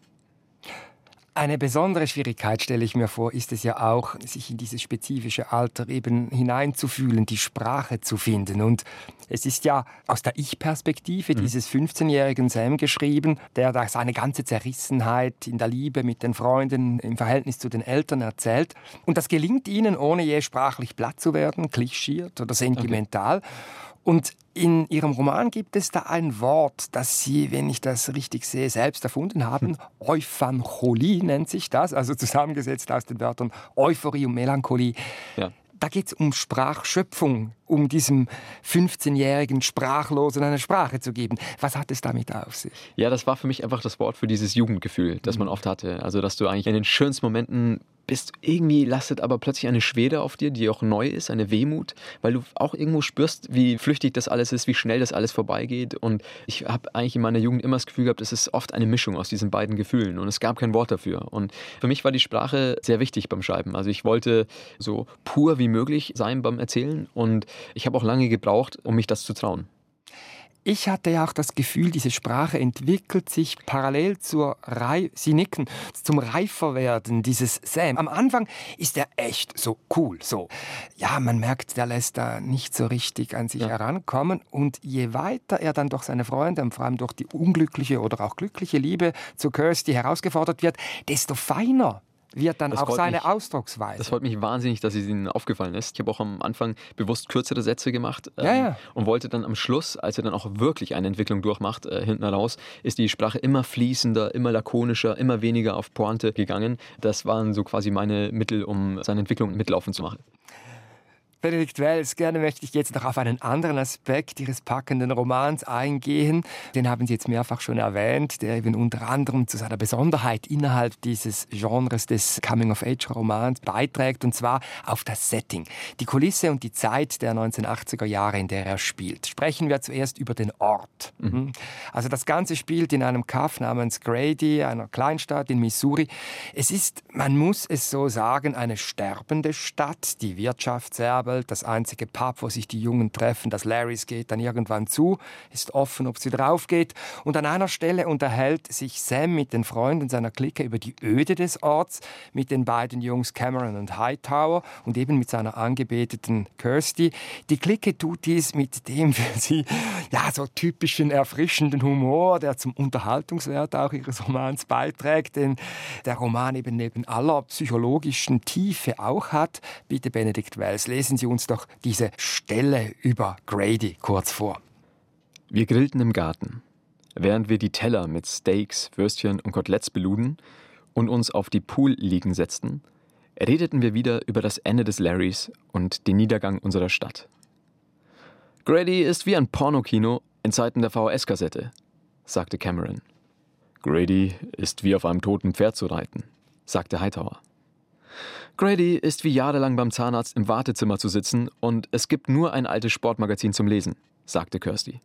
Eine besondere Schwierigkeit, stelle ich mir vor, ist es ja auch, sich in dieses spezifische Alter eben hineinzufühlen, die Sprache zu finden. Und es ist ja aus der Ich-Perspektive mhm. dieses 15-jährigen Sam geschrieben, der da seine ganze Zerrissenheit in der Liebe mit den Freunden im Verhältnis zu den Eltern erzählt. Und das gelingt ihnen, ohne je sprachlich platt zu werden, klischiert oder sentimental. Okay. Und in Ihrem Roman gibt es da ein Wort, das Sie, wenn ich das richtig sehe, selbst erfunden haben. Hm. Euphancholie nennt sich das, also zusammengesetzt aus den Wörtern Euphorie und Melancholie. Ja. Da geht es um Sprachschöpfung, um diesem 15-jährigen Sprachlosen eine Sprache zu geben. Was hat es damit auf sich? Ja, das war für mich einfach das Wort für dieses Jugendgefühl, das man hm. oft hatte. Also, dass du eigentlich in den schönsten Momenten bist irgendwie lastet aber plötzlich eine Schwere auf dir, die auch neu ist, eine Wehmut, weil du auch irgendwo spürst, wie flüchtig das alles ist, wie schnell das alles vorbeigeht. Und ich habe eigentlich in meiner Jugend immer das Gefühl gehabt, es ist oft eine Mischung aus diesen beiden Gefühlen und es gab kein Wort dafür. Und für mich war die Sprache sehr wichtig beim Schreiben. Also ich wollte so pur wie möglich sein beim Erzählen und ich habe auch lange gebraucht, um mich das zu trauen. Ich hatte ja auch das Gefühl, diese Sprache entwickelt sich parallel zur Rei Sie nicken, zum Reiferwerden dieses Sam. Am Anfang ist er echt so cool, so. Ja, man merkt, der lässt da nicht so richtig an sich ja. herankommen. Und je weiter er dann durch seine Freunde und vor allem durch die unglückliche oder auch glückliche Liebe zu Kirsty herausgefordert wird, desto feiner wird dann das auch seine mich, Ausdrucksweise. Das freut mich wahnsinnig, dass es Ihnen aufgefallen ist. Ich habe auch am Anfang bewusst kürzere Sätze gemacht ähm, ja, ja. und wollte dann am Schluss, als er dann auch wirklich eine Entwicklung durchmacht, äh, hinten raus, ist die Sprache immer fließender, immer lakonischer, immer weniger auf Pointe gegangen. Das waren so quasi meine Mittel, um seine Entwicklung mitlaufen zu machen. Benedikt Wells, gerne möchte ich jetzt noch auf einen anderen Aspekt Ihres packenden Romans eingehen. Den haben Sie jetzt mehrfach schon erwähnt, der eben unter anderem zu seiner Besonderheit innerhalb dieses Genres des Coming-of-Age-Romans beiträgt, und zwar auf das Setting. Die Kulisse und die Zeit der 1980er Jahre, in der er spielt. Sprechen wir zuerst über den Ort. Mhm. Hm? Also das Ganze spielt in einem Kaff namens Grady, einer Kleinstadt in Missouri. Es ist, man muss es so sagen, eine sterbende Stadt. Die Wirtschaft sehr Abend, das einzige Pub, wo sich die Jungen treffen, das Larrys geht dann irgendwann zu, ist offen, ob es wieder aufgeht. Und an einer Stelle unterhält sich Sam mit den Freunden seiner Clique über die Öde des Orts, mit den beiden Jungs Cameron und Hightower und eben mit seiner angebeteten Kirsty. Die Clique tut dies mit dem für sie ja so typischen erfrischenden Humor, der zum Unterhaltungswert auch ihres Romans beiträgt, denn der Roman eben neben aller psychologischen Tiefe auch hat. Bitte Benedikt Wells, lesen Sie Sie uns doch diese Stelle über Grady kurz vor. Wir grillten im Garten, während wir die Teller mit Steaks, Würstchen und Koteletts beluden und uns auf die Poolliegen setzten, redeten wir wieder über das Ende des Larrys und den Niedergang unserer Stadt. Grady ist wie ein Pornokino in Zeiten der VHS-Kassette, sagte Cameron. Grady ist wie auf einem toten Pferd zu reiten, sagte Hightower. Grady ist wie jahrelang beim Zahnarzt im Wartezimmer zu sitzen und es gibt nur ein altes Sportmagazin zum Lesen, sagte Kirsty.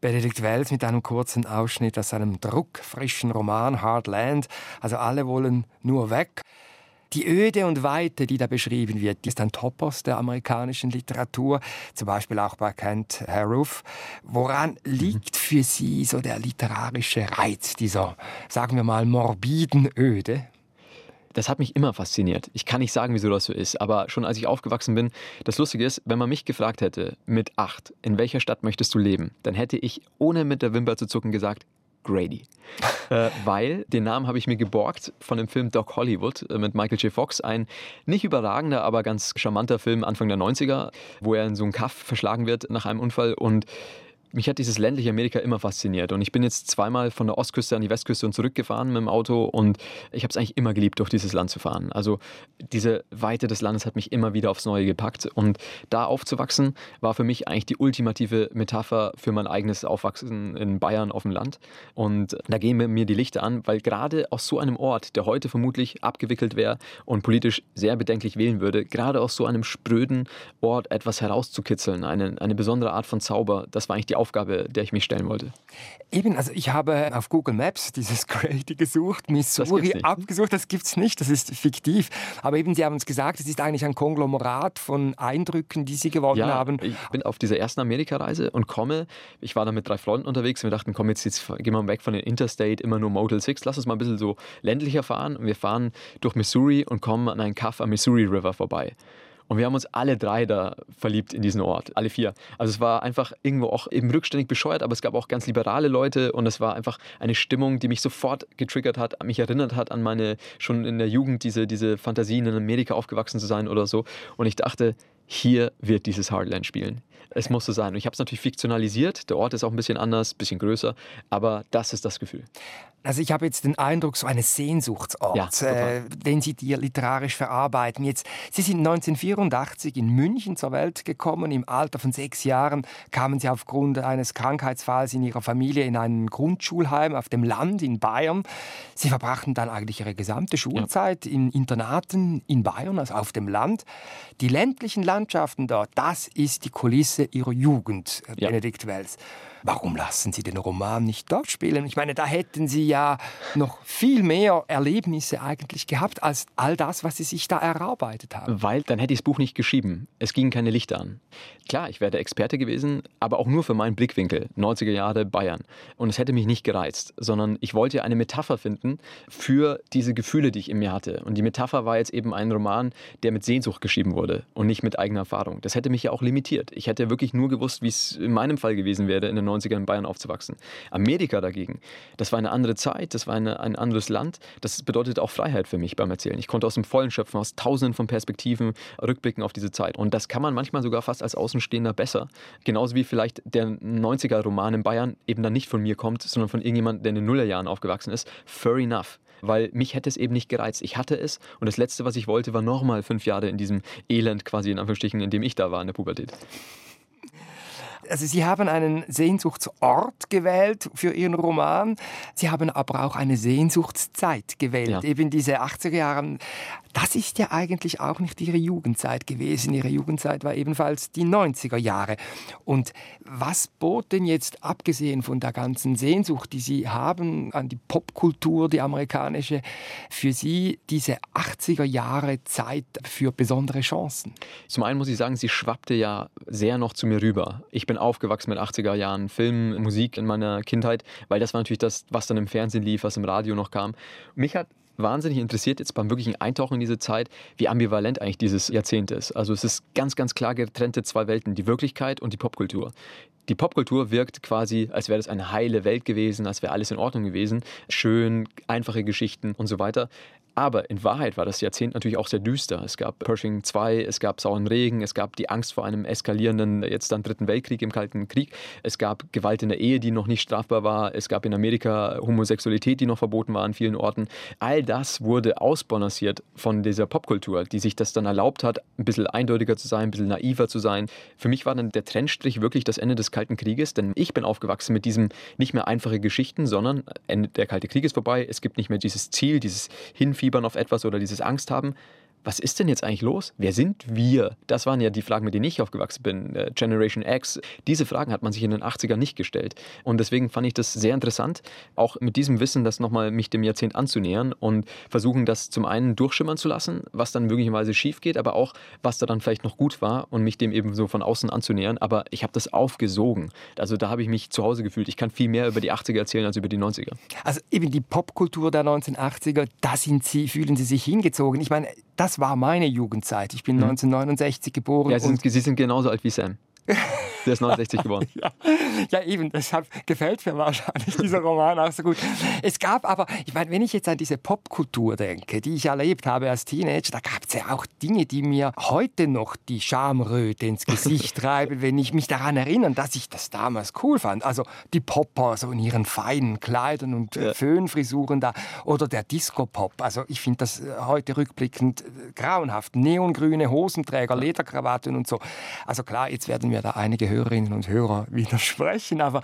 Benedikt Wells mit einem kurzen Ausschnitt aus seinem druckfrischen Roman Hard Land. Also alle wollen nur weg. Die Öde und Weite, die da beschrieben wird, ist ein Topos der amerikanischen Literatur, zum Beispiel auch bei Kent Haruf. Woran liegt für Sie so der literarische Reiz dieser, sagen wir mal, morbiden Öde? Das hat mich immer fasziniert. Ich kann nicht sagen, wieso das so ist, aber schon als ich aufgewachsen bin, das Lustige ist, wenn man mich gefragt hätte, mit acht, in welcher Stadt möchtest du leben, dann hätte ich, ohne mit der Wimper zu zucken, gesagt, Grady. äh, weil den Namen habe ich mir geborgt von dem Film Doc Hollywood äh, mit Michael J. Fox. Ein nicht überragender, aber ganz charmanter Film Anfang der 90er, wo er in so einen Kaff verschlagen wird nach einem Unfall und mich hat dieses ländliche Amerika immer fasziniert. Und ich bin jetzt zweimal von der Ostküste an die Westküste und zurückgefahren mit dem Auto und ich habe es eigentlich immer geliebt, durch dieses Land zu fahren. Also diese Weite des Landes hat mich immer wieder aufs Neue gepackt. Und da aufzuwachsen, war für mich eigentlich die ultimative Metapher für mein eigenes Aufwachsen in Bayern auf dem Land. Und da gehen mir die Lichter an, weil gerade aus so einem Ort, der heute vermutlich abgewickelt wäre und politisch sehr bedenklich wählen würde, gerade aus so einem spröden Ort etwas herauszukitzeln, eine, eine besondere Art von Zauber, das war eigentlich die Aufgabe, der ich mich stellen wollte. Eben, also ich habe auf Google Maps dieses Grady gesucht, Missouri das abgesucht, das gibt es nicht, das ist fiktiv. Aber eben, Sie haben uns gesagt, es ist eigentlich ein Konglomerat von Eindrücken, die Sie gewonnen ja, haben. Ich bin auf dieser ersten Amerikareise und komme, ich war da mit drei Freunden unterwegs und wir dachten, komm, jetzt, jetzt gehen wir weg von den Interstate, immer nur Model 6, lass uns mal ein bisschen so ländlicher fahren. Und wir fahren durch Missouri und kommen an einen Kaff am Missouri River vorbei. Und wir haben uns alle drei da verliebt in diesen Ort, alle vier. Also es war einfach irgendwo auch eben rückständig bescheuert, aber es gab auch ganz liberale Leute und es war einfach eine Stimmung, die mich sofort getriggert hat, mich erinnert hat an meine schon in der Jugend diese, diese Fantasien in Amerika aufgewachsen zu sein oder so. Und ich dachte, hier wird dieses Heartland spielen. Es muss so sein. Und ich habe es natürlich fiktionalisiert. Der Ort ist auch ein bisschen anders, ein bisschen größer, aber das ist das Gefühl. Also ich habe jetzt den Eindruck, so eine Sehnsuchtsort, ja, äh, den Sie dir literarisch verarbeiten. Jetzt, Sie sind 1984 in München zur Welt gekommen. Im Alter von sechs Jahren kamen Sie aufgrund eines Krankheitsfalls in Ihrer Familie in ein Grundschulheim auf dem Land in Bayern. Sie verbrachten dann eigentlich Ihre gesamte Schulzeit ja. in Internaten in Bayern, also auf dem Land. Die ländlichen Landschaften dort, das ist die Kulisse Ihrer Jugend, ja. Benedikt Wells. Warum lassen Sie den Roman nicht dort spielen? Ich meine, da hätten Sie ja noch viel mehr Erlebnisse eigentlich gehabt als all das, was Sie sich da erarbeitet haben. Weil dann hätte ich das Buch nicht geschrieben. Es gingen keine Lichter an. Klar, ich wäre der Experte gewesen, aber auch nur für meinen Blickwinkel, 90er Jahre Bayern. Und es hätte mich nicht gereizt, sondern ich wollte eine Metapher finden für diese Gefühle, die ich in mir hatte. Und die Metapher war jetzt eben ein Roman, der mit Sehnsucht geschrieben wurde und nicht mit eigener Erfahrung. Das hätte mich ja auch limitiert. Ich hätte wirklich nur gewusst, wie es in meinem Fall gewesen wäre in den 90ern in Bayern aufzuwachsen. Amerika dagegen, das war eine andere Zeit, das war eine, ein anderes Land. Das bedeutet auch Freiheit für mich beim Erzählen. Ich konnte aus dem Vollen schöpfen, aus tausenden von Perspektiven rückblicken auf diese Zeit. Und das kann man manchmal sogar fast als Außenstehender besser. Genauso wie vielleicht der 90er-Roman in Bayern eben dann nicht von mir kommt, sondern von irgendjemandem, der in den Nullerjahren aufgewachsen ist. Fair enough weil mich hätte es eben nicht gereizt. Ich hatte es und das Letzte, was ich wollte, war nochmal fünf Jahre in diesem Elend quasi in Anführungsstrichen, in dem ich da war in der Pubertät. Also Sie haben einen Sehnsuchtsort gewählt für Ihren Roman. Sie haben aber auch eine Sehnsuchtszeit gewählt. Ja. Eben diese 80er Jahre. Das ist ja eigentlich auch nicht Ihre Jugendzeit gewesen. Ihre Jugendzeit war ebenfalls die 90er Jahre. Und was bot denn jetzt, abgesehen von der ganzen Sehnsucht, die Sie haben an die Popkultur, die amerikanische, für Sie diese 80er Jahre Zeit für besondere Chancen? Zum einen muss ich sagen, sie schwappte ja sehr noch zu mir rüber. Ich bin aufgewachsen mit 80er Jahren Film, Musik in meiner Kindheit, weil das war natürlich das, was dann im Fernsehen lief, was im Radio noch kam. Mich hat wahnsinnig interessiert jetzt beim wirklichen Eintauchen in diese Zeit, wie ambivalent eigentlich dieses Jahrzehnt ist. Also es ist ganz, ganz klar getrennte zwei Welten, die Wirklichkeit und die Popkultur. Die Popkultur wirkt quasi, als wäre das eine heile Welt gewesen, als wäre alles in Ordnung gewesen. Schön, einfache Geschichten und so weiter. Aber in Wahrheit war das Jahrzehnt natürlich auch sehr düster. Es gab Pershing 2, es gab sauren Regen, es gab die Angst vor einem eskalierenden, jetzt dann Dritten Weltkrieg im Kalten Krieg. Es gab Gewalt in der Ehe, die noch nicht strafbar war. Es gab in Amerika Homosexualität, die noch verboten war an vielen Orten. All das wurde ausbalanciert von dieser Popkultur, die sich das dann erlaubt hat, ein bisschen eindeutiger zu sein, ein bisschen naiver zu sein. Für mich war dann der Trennstrich wirklich das Ende des Kalten Krieges, denn ich bin aufgewachsen mit diesem nicht mehr einfache Geschichten, sondern der Kalte Krieg ist vorbei. Es gibt nicht mehr dieses Ziel, dieses Hinfiebern hinfiebern auf etwas oder dieses Angst haben, was ist denn jetzt eigentlich los? Wer sind wir? Das waren ja die Fragen, mit denen ich aufgewachsen bin. Äh, Generation X. Diese Fragen hat man sich in den 80ern nicht gestellt. Und deswegen fand ich das sehr interessant, auch mit diesem Wissen, das nochmal mich dem Jahrzehnt anzunähern und versuchen, das zum einen durchschimmern zu lassen, was dann möglicherweise schief geht, aber auch, was da dann vielleicht noch gut war und mich dem eben so von außen anzunähern. Aber ich habe das aufgesogen. Also da habe ich mich zu Hause gefühlt. Ich kann viel mehr über die 80er erzählen als über die 90er. Also eben die Popkultur der 1980er, da sind Sie, fühlen Sie sich hingezogen. Ich meine, das war meine Jugendzeit. Ich bin mhm. 1969 geboren. Ja, Sie sind, Sie sind genauso alt wie Sam. Der ist 69 geboren. ja. ja, eben, deshalb gefällt mir wahrscheinlich dieser Roman auch so gut. Es gab aber, ich meine, wenn ich jetzt an diese Popkultur denke, die ich erlebt habe als Teenager, da gab es ja auch Dinge, die mir heute noch die Schamröte ins Gesicht treiben, wenn ich mich daran erinnere, dass ich das damals cool fand. Also die Popper so in ihren feinen Kleidern und ja. Föhnfrisuren da oder der Disco-Pop. Also ich finde das äh, heute rückblickend äh, grauenhaft. Neongrüne Hosenträger, Lederkrawatten und so. Also klar, jetzt werden mir da einige Hörerinnen und Hörer widersprechen, aber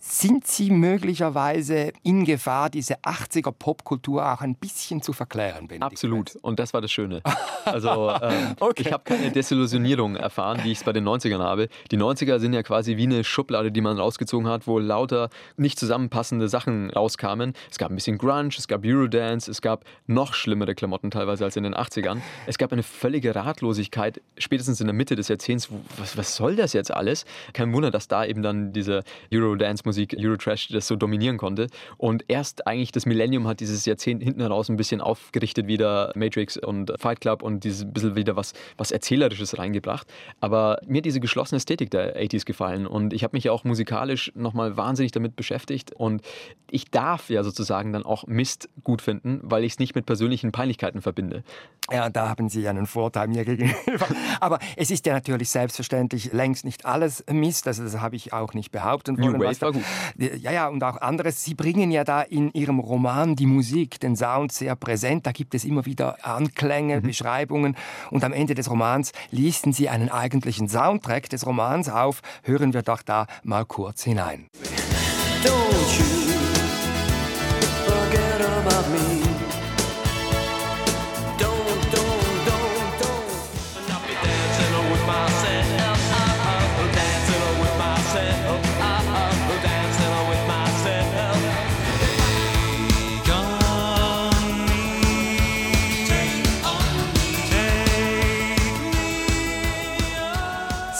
sind Sie möglicherweise in Gefahr, diese 80er Popkultur auch ein bisschen zu verklären? Benedikt? Absolut. Und das war das Schöne. Also ähm, okay. ich habe keine Desillusionierung erfahren, wie ich es bei den 90ern habe. Die 90er sind ja quasi wie eine Schublade, die man rausgezogen hat, wo lauter nicht zusammenpassende Sachen rauskamen. Es gab ein bisschen Grunge, es gab Eurodance, es gab noch schlimmere Klamotten teilweise als in den 80ern. Es gab eine völlige Ratlosigkeit, spätestens in der Mitte des Jahrzehnts. Was, was soll das jetzt alles? Kein Wunder, dass da eben dann diese Eurodance-Musik, Eurotrash, das so dominieren konnte. Und erst eigentlich das Millennium hat dieses Jahrzehnt hinten heraus ein bisschen aufgerichtet, wieder Matrix und Fight Club und dieses bisschen wieder was, was Erzählerisches reingebracht. Aber mir hat diese geschlossene Ästhetik der 80s gefallen und ich habe mich ja auch musikalisch nochmal wahnsinnig damit beschäftigt und ich darf ja sozusagen dann auch Mist gut finden, weil ich es nicht mit persönlichen Peinlichkeiten verbinde. Ja, da haben Sie einen Vorteil mir gegenüber. Aber es ist ja natürlich selbstverständlich längst nicht alles Mist, also das habe ich auch nicht behaupten wollen. New Wave war gut. Ja, ja, und auch anderes. Sie bringen ja da in Ihrem Roman die Musik, den Sound sehr präsent. Da gibt es immer wieder Anklänge, mhm. Beschreibungen und am Ende des Romans listen Sie einen eigentlichen Soundtrack des Romans auf. Hören wir doch da mal kurz hinein. Don't you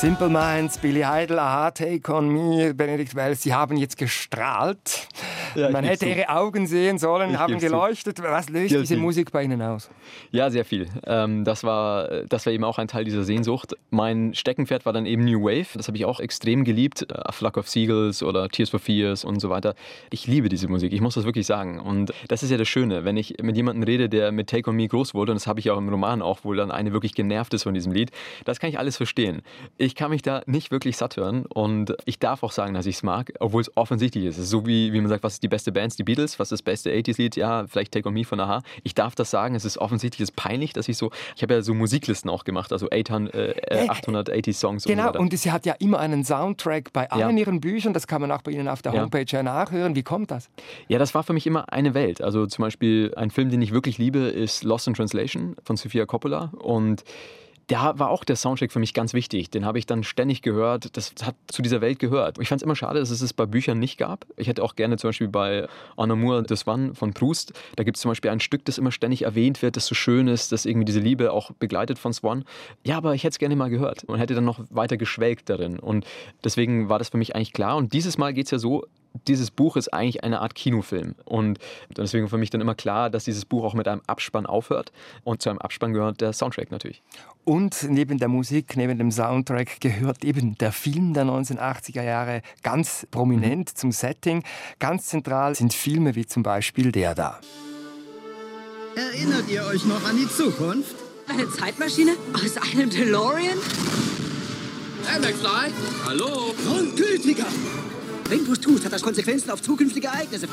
Simple Minds, Billy Idol, Aha, Take on Me, Benedikt Wells, Sie haben jetzt gestrahlt. Ja, Man hätte Ihre Augen sehen sollen, ich haben geleuchtet. Was löst diese viel. Musik bei Ihnen aus? Ja, sehr viel. Ähm, das, war, das war eben auch ein Teil dieser Sehnsucht. Mein Steckenpferd war dann eben New Wave. Das habe ich auch extrem geliebt. A Flock of Seagulls oder Tears for Fears und so weiter. Ich liebe diese Musik, ich muss das wirklich sagen. Und das ist ja das Schöne, wenn ich mit jemandem rede, der mit Take on Me groß wurde, und das habe ich auch im Roman auch, wo dann eine wirklich genervt ist von diesem Lied, das kann ich alles verstehen. Ich kann mich da nicht wirklich satt hören und ich darf auch sagen, dass ich es mag, obwohl es offensichtlich ist. So wie, wie man sagt, was ist die beste Band? Die Beatles. Was ist das beste 80s-Lied? Ja, vielleicht Take On Me von Aha. Ich darf das sagen. Es ist offensichtlich es ist peinlich, dass ich so, ich habe ja so Musiklisten auch gemacht, also 800, äh, 880 Songs genau, und so und sie hat ja immer einen Soundtrack bei allen ja. ihren Büchern. Das kann man auch bei Ihnen auf der Homepage ja. nachhören. Wie kommt das? Ja, das war für mich immer eine Welt. Also zum Beispiel ein Film, den ich wirklich liebe, ist Lost in Translation von Sofia Coppola und da war auch der Soundtrack für mich ganz wichtig. Den habe ich dann ständig gehört. Das hat zu dieser Welt gehört. Ich fand es immer schade, dass es es bei Büchern nicht gab. Ich hätte auch gerne zum Beispiel bei En Amour de Swan von Proust, da gibt es zum Beispiel ein Stück, das immer ständig erwähnt wird, das so schön ist, das irgendwie diese Liebe auch begleitet von Swan. Ja, aber ich hätte es gerne mal gehört und hätte dann noch weiter geschwelgt darin. Und deswegen war das für mich eigentlich klar. Und dieses Mal geht es ja so, dieses Buch ist eigentlich eine Art Kinofilm. Und deswegen für mich dann immer klar, dass dieses Buch auch mit einem Abspann aufhört. Und zu einem Abspann gehört der Soundtrack natürlich. Und neben der Musik, neben dem Soundtrack gehört eben der Film der 1980er Jahre ganz prominent mhm. zum Setting. Ganz zentral sind Filme wie zum Beispiel der da. Erinnert ihr euch noch an die Zukunft? Eine Zeitmaschine? Aus einem DeLorean? Hey, McFly! Hallo? Grundgültiger! Wenn du es tust, hat das Konsequenzen auf zukünftige Ereignisse.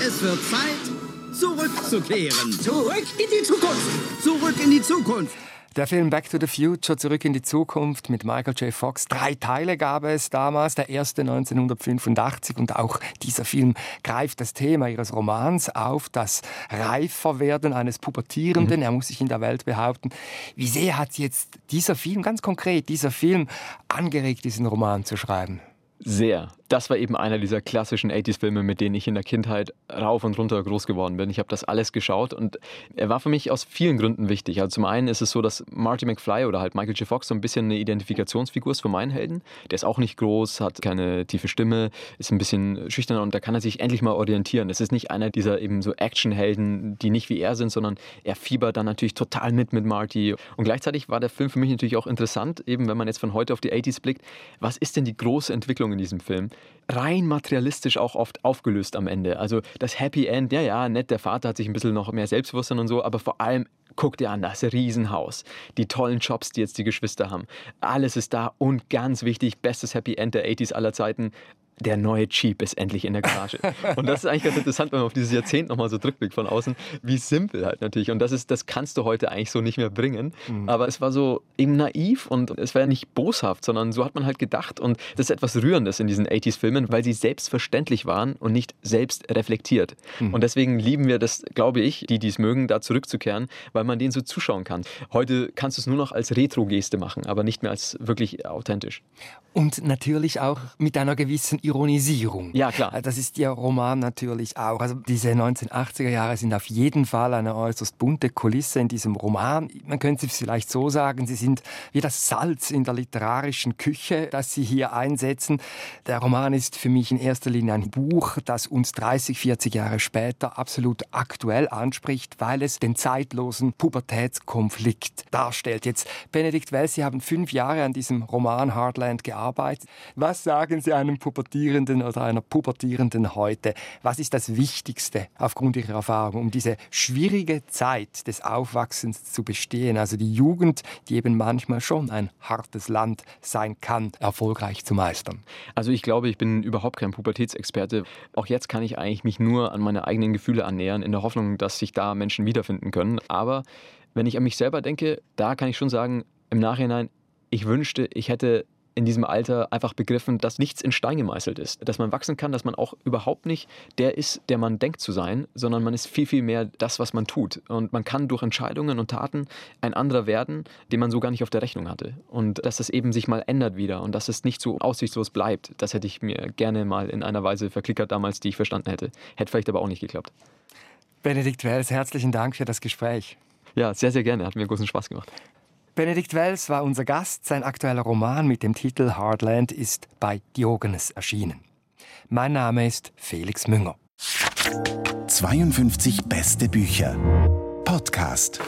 Es wird Zeit, zurückzukehren. Zurück in die Zukunft. Zurück in die Zukunft. Der Film Back to the Future, Zurück in die Zukunft mit Michael J. Fox. Drei Teile gab es damals, der erste 1985 und auch dieser Film greift das Thema ihres Romans auf, das Reiferwerden eines Pubertierenden. Mhm. Er muss sich in der Welt behaupten. Wie sehr hat jetzt dieser Film, ganz konkret, dieser Film angeregt, diesen Roman zu schreiben? Sehr. Das war eben einer dieser klassischen 80s-Filme, mit denen ich in der Kindheit rauf und runter groß geworden bin. Ich habe das alles geschaut und er war für mich aus vielen Gründen wichtig. Also zum einen ist es so, dass Marty McFly oder halt Michael J. Fox so ein bisschen eine Identifikationsfigur ist für meinen Helden. Der ist auch nicht groß, hat keine tiefe Stimme, ist ein bisschen schüchtern und da kann er sich endlich mal orientieren. Es ist nicht einer dieser eben so Actionhelden, die nicht wie er sind, sondern er fiebert dann natürlich total mit mit Marty. Und gleichzeitig war der Film für mich natürlich auch interessant, eben wenn man jetzt von heute auf die 80s blickt. Was ist denn die große Entwicklung in diesem Film? Rein materialistisch auch oft aufgelöst am Ende. Also das Happy End, ja, ja, nett, der Vater hat sich ein bisschen noch mehr Selbstbewusstsein und so, aber vor allem guck dir an, das Riesenhaus, die tollen Jobs, die jetzt die Geschwister haben. Alles ist da und ganz wichtig, bestes Happy End der 80s aller Zeiten, der neue Jeep ist endlich in der Garage. Und das ist eigentlich ganz interessant, wenn man auf dieses Jahrzehnt nochmal so zurückblickt von außen, wie simpel halt natürlich. Und das ist, das kannst du heute eigentlich so nicht mehr bringen. Mhm. Aber es war so eben naiv und es war ja nicht boshaft, sondern so hat man halt gedacht. Und das ist etwas Rührendes in diesen 80s-Filmen, weil sie selbstverständlich waren und nicht selbst reflektiert. Mhm. Und deswegen lieben wir das, glaube ich, die, die es mögen, da zurückzukehren, weil man denen so zuschauen kann. Heute kannst du es nur noch als Retro-Geste machen, aber nicht mehr als wirklich authentisch. Und natürlich auch mit einer gewissen Ironisierung. Ja, klar. Äh, das ist Ihr Roman natürlich auch. Also diese 1980er Jahre sind auf jeden Fall eine äußerst bunte Kulisse in diesem Roman. Man könnte es vielleicht so sagen, sie sind wie das Salz in der literarischen Küche, das Sie hier einsetzen. Der Roman ist für mich in erster Linie ein Buch, das uns 30, 40 Jahre später absolut aktuell anspricht, weil es den zeitlosen Pubertätskonflikt darstellt. Jetzt, Benedikt Wells, Sie haben fünf Jahre an diesem Roman Hardland gearbeitet. Was sagen Sie einem Pubertierenden? Pubertierenden oder einer Pubertierenden heute? Was ist das Wichtigste aufgrund Ihrer Erfahrung, um diese schwierige Zeit des Aufwachsens zu bestehen? Also die Jugend, die eben manchmal schon ein hartes Land sein kann, erfolgreich zu meistern. Also ich glaube, ich bin überhaupt kein Pubertätsexperte. Auch jetzt kann ich eigentlich mich nur an meine eigenen Gefühle annähern, in der Hoffnung, dass sich da Menschen wiederfinden können. Aber wenn ich an mich selber denke, da kann ich schon sagen, im Nachhinein, ich wünschte, ich hätte in diesem Alter einfach begriffen, dass nichts in Stein gemeißelt ist. Dass man wachsen kann, dass man auch überhaupt nicht der ist, der man denkt zu sein, sondern man ist viel, viel mehr das, was man tut. Und man kann durch Entscheidungen und Taten ein anderer werden, den man so gar nicht auf der Rechnung hatte. Und dass es eben sich mal ändert wieder und dass es nicht so aussichtslos bleibt, das hätte ich mir gerne mal in einer Weise verklickert damals, die ich verstanden hätte. Hätte vielleicht aber auch nicht geklappt. Benedikt Wells, herzlichen Dank für das Gespräch. Ja, sehr, sehr gerne. Hat mir großen Spaß gemacht. Benedikt Wells war unser Gast. Sein aktueller Roman mit dem Titel Hardland ist bei Diogenes erschienen. Mein Name ist Felix Münger. 52 beste Bücher. Podcast.